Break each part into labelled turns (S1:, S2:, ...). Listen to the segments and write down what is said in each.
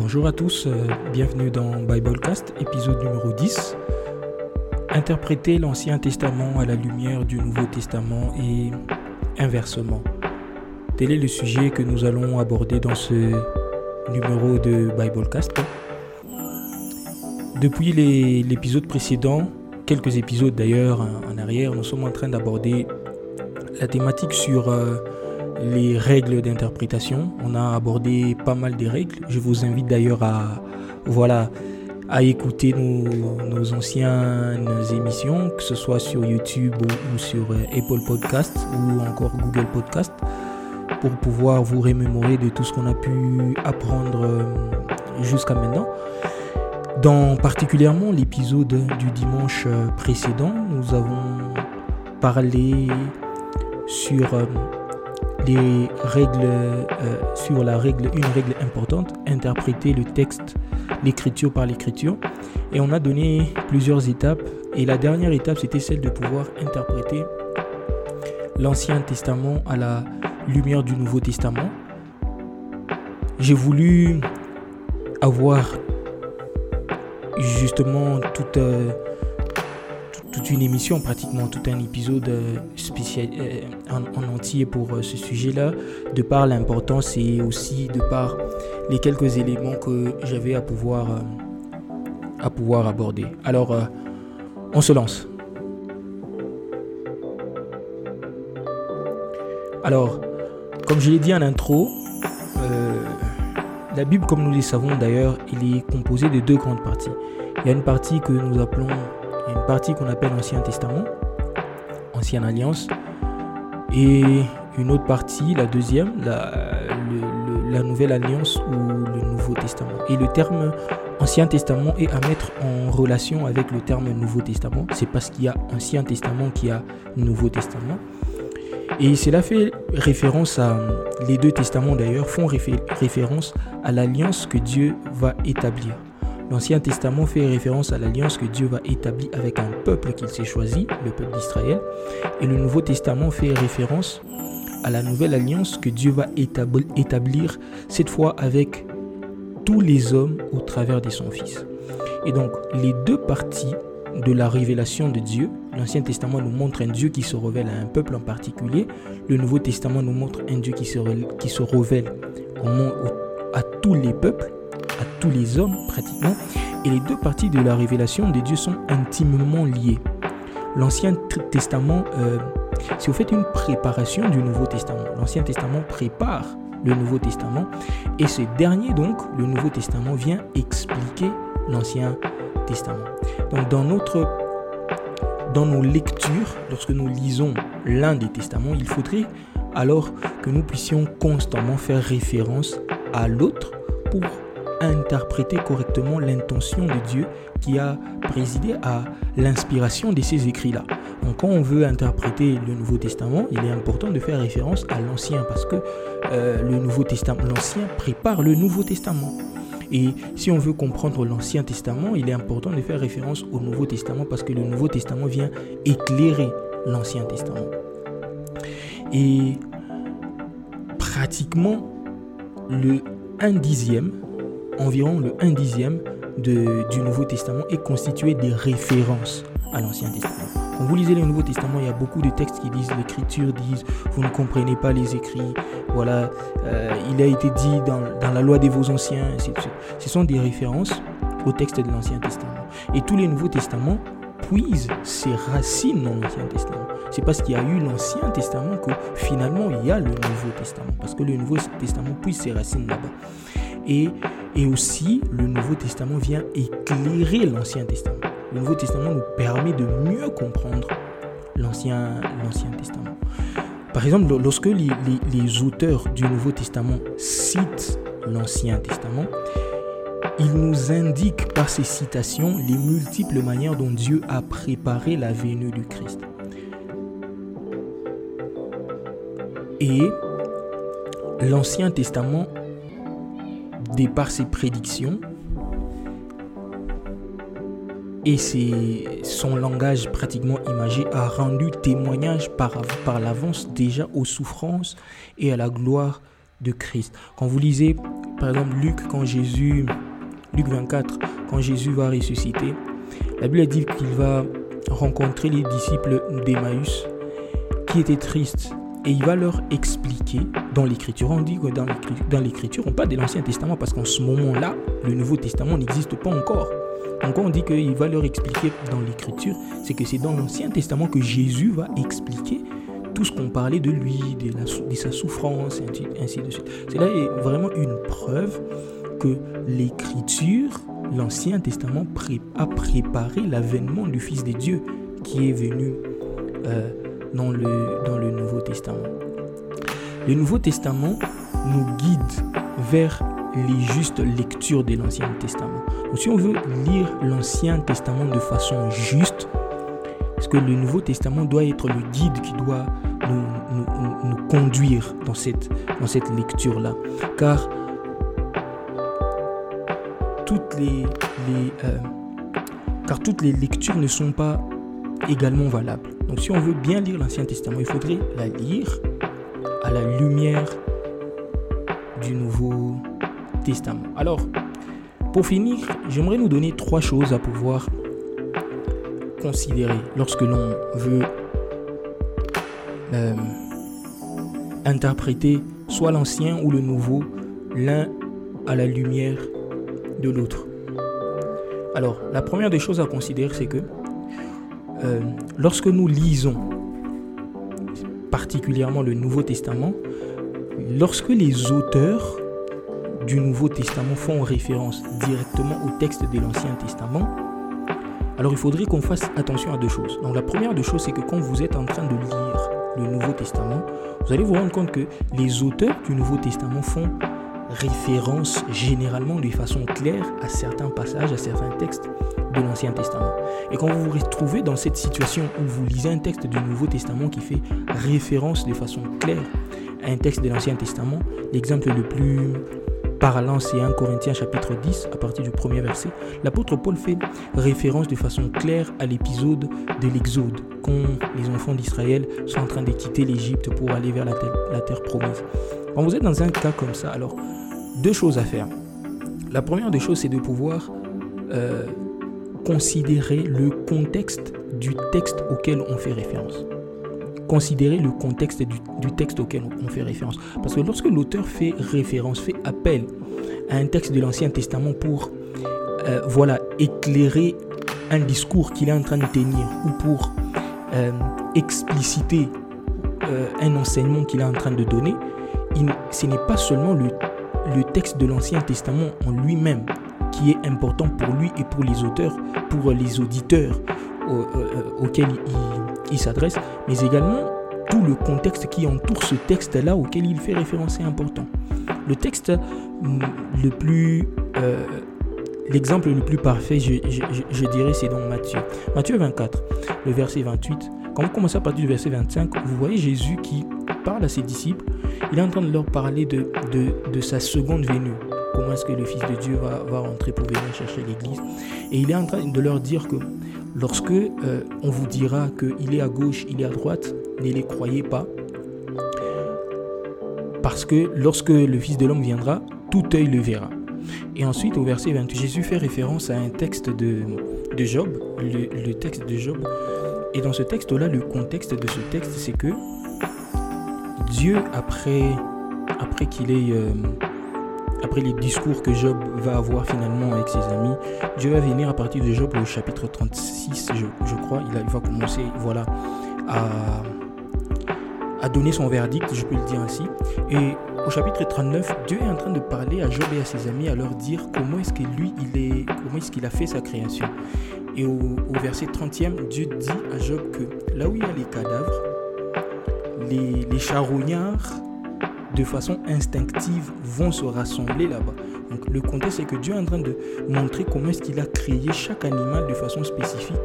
S1: Bonjour à tous, euh, bienvenue dans Biblecast, épisode numéro 10. Interpréter l'Ancien Testament à la lumière du Nouveau Testament et inversement. Tel est le sujet que nous allons aborder dans ce numéro de Biblecast. Depuis l'épisode précédent, quelques épisodes d'ailleurs en arrière, nous sommes en train d'aborder la thématique sur euh, les règles d'interprétation. On a abordé pas mal de règles. Je vous invite d'ailleurs à, voilà, à écouter nos, anciennes émissions, que ce soit sur YouTube ou, sur euh, Apple Podcast ou encore Google Podcast, pour pouvoir vous remémorer de tout ce qu'on a pu apprendre euh, jusqu'à maintenant. Dans particulièrement l'épisode du dimanche euh, précédent, nous avons parlé sur les règles, euh, sur la règle, une règle importante, interpréter le texte, l'écriture par l'écriture. Et on a donné plusieurs étapes. Et la dernière étape, c'était celle de pouvoir interpréter l'Ancien Testament à la lumière du Nouveau Testament. J'ai voulu avoir justement toute... Euh, émission, pratiquement tout un épisode euh, spécial euh, en, entier pour euh, ce sujet-là, de par l'importance et aussi de par les quelques éléments que j'avais à pouvoir, à pouvoir aborder. Alors, on se lance. Alors, comme je l'ai dit en intro, la Bible, comme nous le savons d'ailleurs, il est composée de deux grandes parties. Il y a une partie que nous appelons une partie qu'on appelle Ancien Testament, Ancienne Alliance, et une autre partie, la deuxième, la, la Nouvelle Alliance ou le Nouveau Testament. Et le terme Ancien Testament est à mettre en relation avec le terme Nouveau Testament. C'est parce qu'il y a Ancien Testament qu'il y a Nouveau Testament. Et cela fait référence à, les deux testaments d'ailleurs, font référence à l'alliance que Dieu va établir. L'Ancien Testament fait référence à l'alliance que Dieu va établir avec un peuple qu'il s'est choisi, le peuple d'Israël. Et le Nouveau Testament fait référence à la nouvelle alliance que Dieu va établir, cette fois avec tous les hommes au travers de son Fils. Et donc, les deux parties de la révélation de Dieu, l'Ancien Testament nous montre un Dieu qui se révèle à un peuple en particulier, le Nouveau Testament nous montre un Dieu qui se, qui se révèle à tous les peuples à tous les hommes pratiquement, et les deux parties de la révélation de Dieu sont intimement liées. L'Ancien Testament, euh, c'est au fait une préparation du Nouveau Testament. L'Ancien Testament prépare le Nouveau Testament, et ce dernier donc, le Nouveau Testament, vient expliquer l'Ancien Testament. Donc dans notre dans nos lectures, lorsque nous lisons l'un des testaments, il faudrait alors que nous puissions constamment faire référence à l'autre pour interpréter correctement l'intention de Dieu qui a présidé à l'inspiration de ces écrits-là. Donc quand on veut interpréter le Nouveau Testament, il est important de faire référence à l'Ancien parce que euh, le Nouveau Testament, l'Ancien prépare le Nouveau Testament. Et si on veut comprendre l'Ancien Testament, il est important de faire référence au Nouveau Testament parce que le Nouveau Testament vient éclairer l'Ancien Testament. Et pratiquement le 1 dixième environ le 1 dixième de, du Nouveau Testament est constitué des références à l'Ancien Testament. Quand vous lisez le Nouveau Testament, il y a beaucoup de textes qui disent, l'Écriture disent, vous ne comprenez pas les écrits, voilà, euh, il a été dit dans, la loi des vos anciens, Ce sont des références au texte de l'Ancien Testament. Et tous les Nouveaux Testaments puisent ses racines dans l'Ancien Testament. C'est parce qu'il y a eu l'Ancien Testament que finalement il y a le Nouveau Testament. Parce que le Nouveau Testament puise ses racines là-bas. Et, et aussi, le Nouveau Testament vient éclairer l'Ancien Testament. Le Nouveau Testament nous permet de mieux comprendre l'Ancien Testament. Par exemple, lorsque les, les, auteurs du Nouveau Testament citent l'Ancien Testament, ils nous indiquent par ces citations les multiples manières dont Dieu a préparé la venue du Christ. Et l'Ancien Testament par ses prédictions et son langage pratiquement imagé a rendu témoignage par, par l'avance déjà aux souffrances et à la gloire de Christ. Quand vous lisez, par exemple, Luc, quand Jésus, Luc 24, quand Jésus va ressusciter, la Bible dit qu'il va rencontrer les disciples d'Emmaüs qui étaient tristes et il va leur expliquer dans l'écriture. On dit que dans l'écriture, on parle de l'Ancien Testament parce qu'en ce moment-là, le Nouveau Testament n'existe pas encore. Donc on dit qu'il va leur expliquer dans l'écriture, c'est que c'est dans l'Ancien Testament que Jésus va expliquer tout ce qu'on parlait de lui, de, sa souffrance, ainsi de suite. Cela est vraiment une preuve que l'écriture, l'Ancien Testament a préparé l'avènement du Fils de Dieu qui est venu euh, dans, le, dans le Nouveau Testament. Le Nouveau Testament nous guide vers les justes lectures de l'Ancien Testament. Donc, si on veut lire l'Ancien Testament de façon juste, parce que le Nouveau Testament doit être le guide qui doit nous, nous, conduire dans cette, dans cette lecture-là? Car toutes les, les euh, car toutes les lectures ne sont pas également valables. Donc si on veut bien lire l'Ancien Testament, il faudrait la lire à la lumière du Nouveau Testament. Alors, pour finir, j'aimerais nous donner trois choses à pouvoir considérer lorsque l'on veut euh, interpréter soit l'ancien ou le nouveau, l'un à la lumière de l'autre. Alors, la première des choses à considérer, c'est que euh, lorsque nous lisons particulièrement le Nouveau Testament, lorsque les auteurs du Nouveau Testament font référence directement au texte de l'Ancien Testament, alors il faudrait qu'on fasse attention à deux choses. Donc la première des choses, c'est que quand vous êtes en train de lire le Nouveau Testament, vous allez vous rendre compte que les auteurs du Nouveau Testament font référence généralement de façon claire à certains passages, à certains textes de l'Ancien Testament. Et quand vous vous retrouvez dans cette situation où vous lisez un texte du Nouveau Testament qui fait référence de façon claire à un texte de l'Ancien Testament, l'exemple le plus parlant, c'est 1 Corinthiens chapitre 10, à partir du premier verset. L'apôtre Paul fait référence de façon claire à l'épisode de l'Exode, quand les enfants d'Israël sont en train de quitter l'Égypte pour aller vers la terre, la terre promise. Quand vous êtes dans un cas comme ça, alors deux choses à faire. La première des choses, c'est de pouvoir euh, considérer le contexte du texte auquel on fait référence. Considérer le contexte du, texte auquel on fait référence. Parce que lorsque l'auteur fait référence, fait appel à un texte de l'Ancien Testament pour euh, voilà, éclairer un discours qu'il est en train de tenir ou pour euh, expliciter un enseignement qu'il est en train de donner, ce n'est pas seulement le texte de l'Ancien Testament en lui-même qui est important pour lui et pour les auteurs, pour les auditeurs euh, auxquels il, s'adresse, mais également tout le contexte qui entoure ce texte-là auquel il fait référence est important. Le texte mm, le plus... Euh, l'exemple le plus parfait, je, je dirais, c'est dans Matthieu. Matthieu 24, le verset 28. Quand vous commencez à partir du verset 25, vous voyez Jésus qui parle à ses disciples il est en train de leur parler de, de, sa seconde venue. Comment est-ce que le Fils de Dieu va, va rentrer pour venir chercher l'Église? Et il est en train de leur dire que lorsque euh, on vous dira qu'il est à gauche, il est à droite, ne les croyez pas. Parce que lorsque le Fils de l'homme viendra, tout œil le verra. Et ensuite, au verset 28, Jésus fait référence à un texte de, de Job, le, le texte de Job. Et dans ce texte-là, le contexte de ce texte, c'est que Dieu, après, qu'il. Euh, les discours que Job va avoir finalement avec ses amis, Dieu va venir à partir de Job au chapitre 36, je, crois, il, va commencer voilà, à, à donner son verdict, je peux le dire ainsi. Et au chapitre 39, Dieu est en train de parler à Job et à ses amis, à leur dire comment est-ce que lui, il est, comment est-ce qu'il a fait sa création. Et au, au verset 30e, Dieu dit à Job que là où il y a les cadavres, les, charognards, de façon instinctive, vont se rassembler là-bas. Donc le contexte, c'est que Dieu est en train de montrer comment est-ce qu'il a créé chaque animal de façon spécifique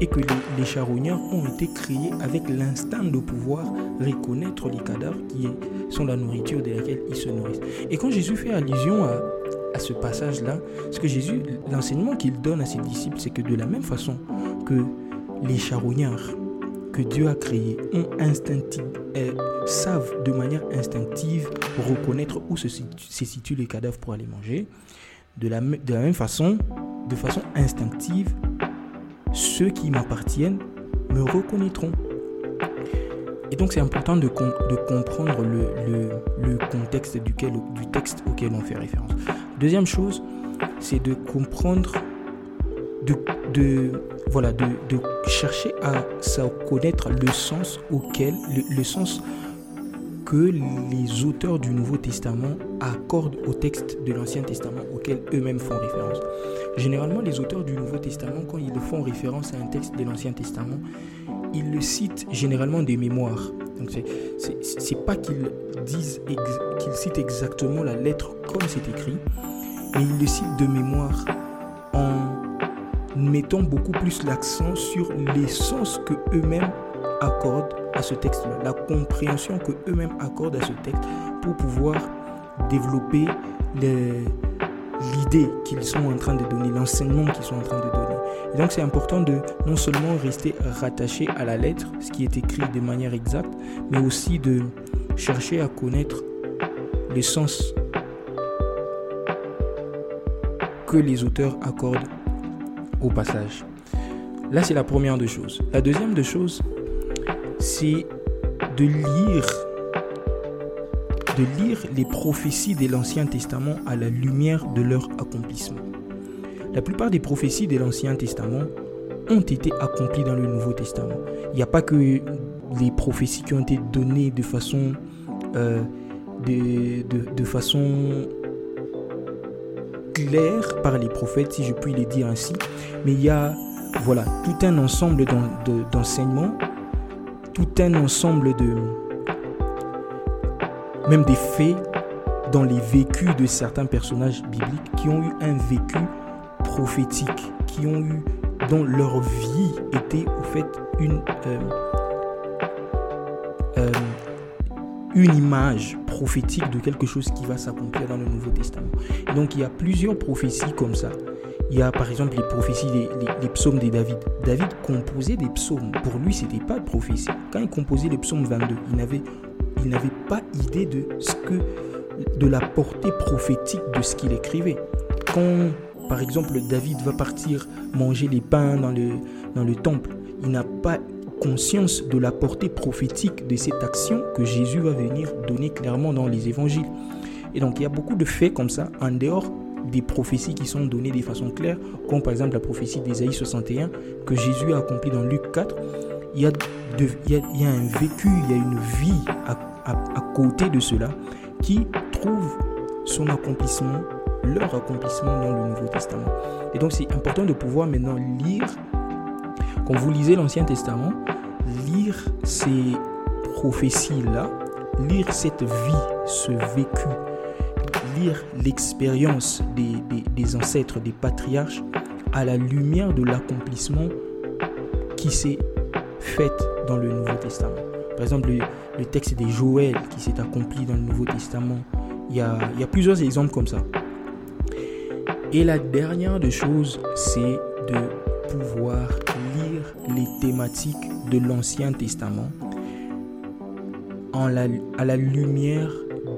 S1: et que les, charognards ont été créés avec l'instinct de pouvoir reconnaître les cadavres qui sont la nourriture de laquelle ils se nourrissent. Et quand Jésus fait allusion à, à ce passage-là, ce que Jésus, l'enseignement qu'il donne à ses disciples, c'est que de la même façon que les charognards que Dieu a créés ont euh, savent de manière instinctive reconnaître où se, situent les cadavres pour aller manger. De la, de la même façon, de façon instinctive, ceux qui m'appartiennent me reconnaîtront. Et donc c'est important de, de comprendre le, le, contexte duquel, du texte auquel on fait référence. Deuxième chose, c'est de comprendre, de, de voilà, de, chercher à, connaître le sens auquel, le, sens que les auteurs du Nouveau Testament accordent au texte de l'Ancien Testament auquel eux-mêmes font référence. Généralement, les auteurs du Nouveau Testament, quand ils font référence à un texte de l'Ancien Testament, ils le citent généralement des mémoires. Donc c'est pas qu'ils disent qu'ils citent exactement la lettre comme c'est écrit, mais ils le citent de mémoire mettant beaucoup plus l'accent sur l'essence que eux-mêmes accordent à ce texte-là, la compréhension que eux-mêmes accordent à ce texte pour pouvoir développer l'idée qu'ils sont en train de donner, l'enseignement qu'ils sont en train de donner. Et donc c'est important de non seulement rester rattaché à la lettre, ce qui est écrit de manière exacte, mais aussi de chercher à connaître le sens que les auteurs accordent passage. Là, c'est la première des choses. La deuxième des choses, c'est de lire de lire les prophéties de l'Ancien Testament à la lumière de leur accomplissement. La plupart des prophéties de l'Ancien Testament ont été accomplies dans le Nouveau Testament. Il n'y a pas que les prophéties qui ont été données de façon, euh, de, de, façon par les prophètes, si je puis les dire ainsi, mais il y a voilà, tout un ensemble d'enseignements, tout un ensemble de, même des faits dans les vécus de certains personnages bibliques qui ont eu un vécu prophétique, qui ont eu, dont leur vie était au fait une, euh, euh, une image prophétique de quelque chose qui va s'accomplir dans le Nouveau Testament. Et donc il y a plusieurs prophéties comme ça. Il y a par exemple les prophéties, les, psaumes de David. David composait des psaumes. Pour lui, ce n'était pas de prophétie. Quand il composait les psaumes 22, il n'avait il n'avait pas idée de ce que de la portée prophétique de ce qu'il écrivait. Quand par exemple David va partir manger les pains dans le, dans le temple, il n'a pas conscience de la portée prophétique de cette action que Jésus va venir donner clairement dans les évangiles. Et donc il y a beaucoup de faits comme ça en dehors des prophéties qui sont données de façon claire, comme par exemple la prophétie d'Ésaïe 61 que Jésus a accompli dans Luc 4. Il y, a il, y a, il y a un vécu, il y a une vie à à, côté de cela qui trouve son accomplissement, leur accomplissement dans le Nouveau Testament. Et donc c'est important de pouvoir maintenant lire, quand vous lisez l'Ancien Testament, ces prophéties-là, lire cette vie, ce vécu, lire l'expérience des, des, ancêtres, des patriarches, à la lumière de l'accomplissement qui s'est fait dans le Nouveau Testament. Par exemple, le, texte des Joël qui s'est accompli dans le Nouveau Testament. Il y, a, il y a plusieurs exemples comme ça. Et la dernière des choses, c'est de pouvoir lire les thématiques de l'Ancien Testament à la lumière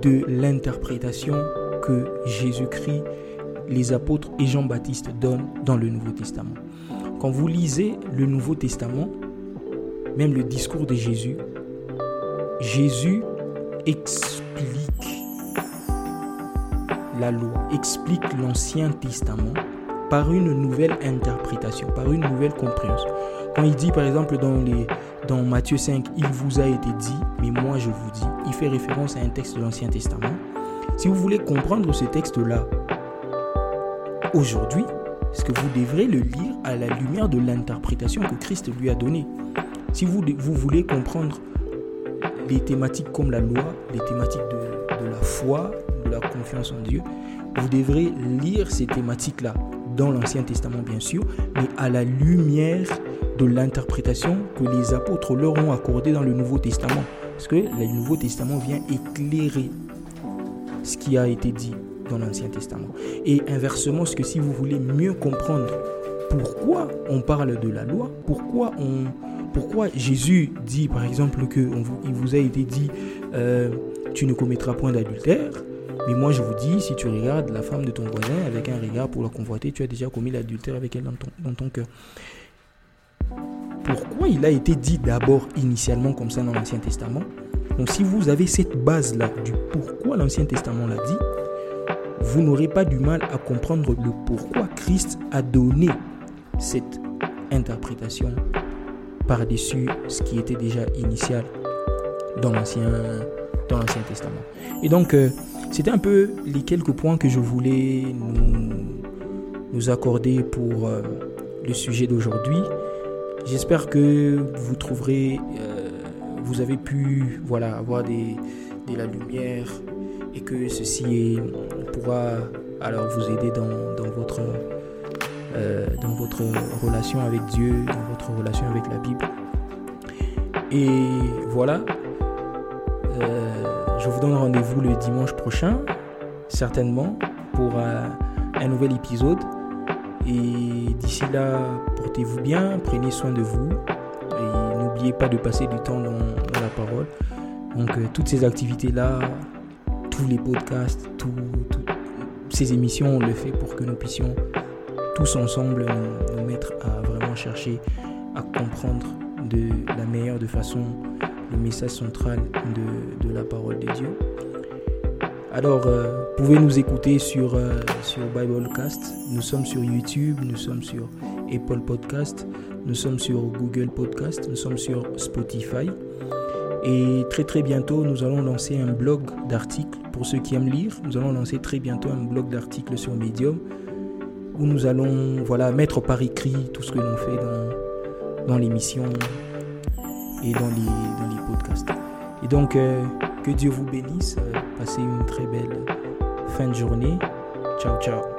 S1: de l'interprétation que Jésus-Christ, les apôtres et Jean-Baptiste donnent dans le Nouveau Testament. Quand vous lisez le Nouveau Testament, même le discours de Jésus, Jésus explique la loi, explique l'Ancien Testament par une nouvelle interprétation, par une nouvelle compréhension. Quand il dit par exemple dans, les, Matthieu 5, il vous a été dit, mais moi je vous dis, il fait référence à un texte de l'Ancien Testament. Si vous voulez comprendre ce texte-là aujourd'hui, ce que vous devrez le lire à la lumière de l'interprétation que Christ lui a donnée? Si vous, vous voulez comprendre les thématiques comme la loi, les thématiques de, de la foi, de la confiance en Dieu, vous devrez lire ces thématiques-là dans l'Ancien Testament bien sûr, mais à la lumière de l'interprétation que les apôtres leur ont accordée dans le Nouveau Testament. Parce que le Nouveau Testament vient éclairer ce qui a été dit dans l'Ancien Testament. Et inversement, ce que si vous voulez mieux comprendre pourquoi on parle de la loi, pourquoi on, pourquoi Jésus dit par exemple que il vous a été dit euh, tu ne commettras point d'adultère mais moi je vous dis si tu regardes la femme de ton voisin avec un regard pour la convoiter tu as déjà commis l'adultère avec elle dans ton, dans ton cœur pourquoi il a été dit d'abord initialement comme ça dans l'Ancien Testament donc si vous avez cette base là du pourquoi l'Ancien Testament l'a dit vous n'aurez pas du mal à comprendre le pourquoi Christ a donné cette interprétation par-dessus ce qui était déjà initial dans l'Ancien, Testament. Et donc, euh, c'était un peu les quelques points que je voulais nous, nous accorder pour euh, le sujet d'aujourd'hui. J'espère que vous trouverez, euh, vous avez pu voilà, avoir de la lumière et que ceci pourra alors vous aider dans, dans votre euh, dans votre relation avec Dieu, dans votre relation avec la Bible. Et voilà, euh, je vous donne rendez-vous le dimanche prochain, certainement, pour un, nouvel épisode. Et d'ici là, portez-vous bien, prenez soin de vous. Et n'oubliez pas de passer du temps dans, la parole. Donc, euh, toutes ces activités-là, tous les podcasts, toutes ces émissions, on le fait pour que nous puissions tous ensemble nous, mettre à vraiment chercher à comprendre de la meilleure de façon le message central de, la parole de Dieu. Alors, euh, pouvez nous écouter sur, euh, sur Biblecast. Nous sommes sur YouTube, nous sommes sur Apple Podcast, nous sommes sur Google Podcast, nous sommes sur Spotify. Et très très bientôt, nous allons lancer un blog d'articles pour ceux qui aiment lire. Nous allons lancer très bientôt un blog d'articles sur Medium où nous allons voilà, mettre par écrit tout ce que l'on fait dans, dans l'émission et dans les, dans les podcasts. Et donc, euh, que Dieu vous bénisse. Euh, passez une très belle fin de journée. Ciao, ciao.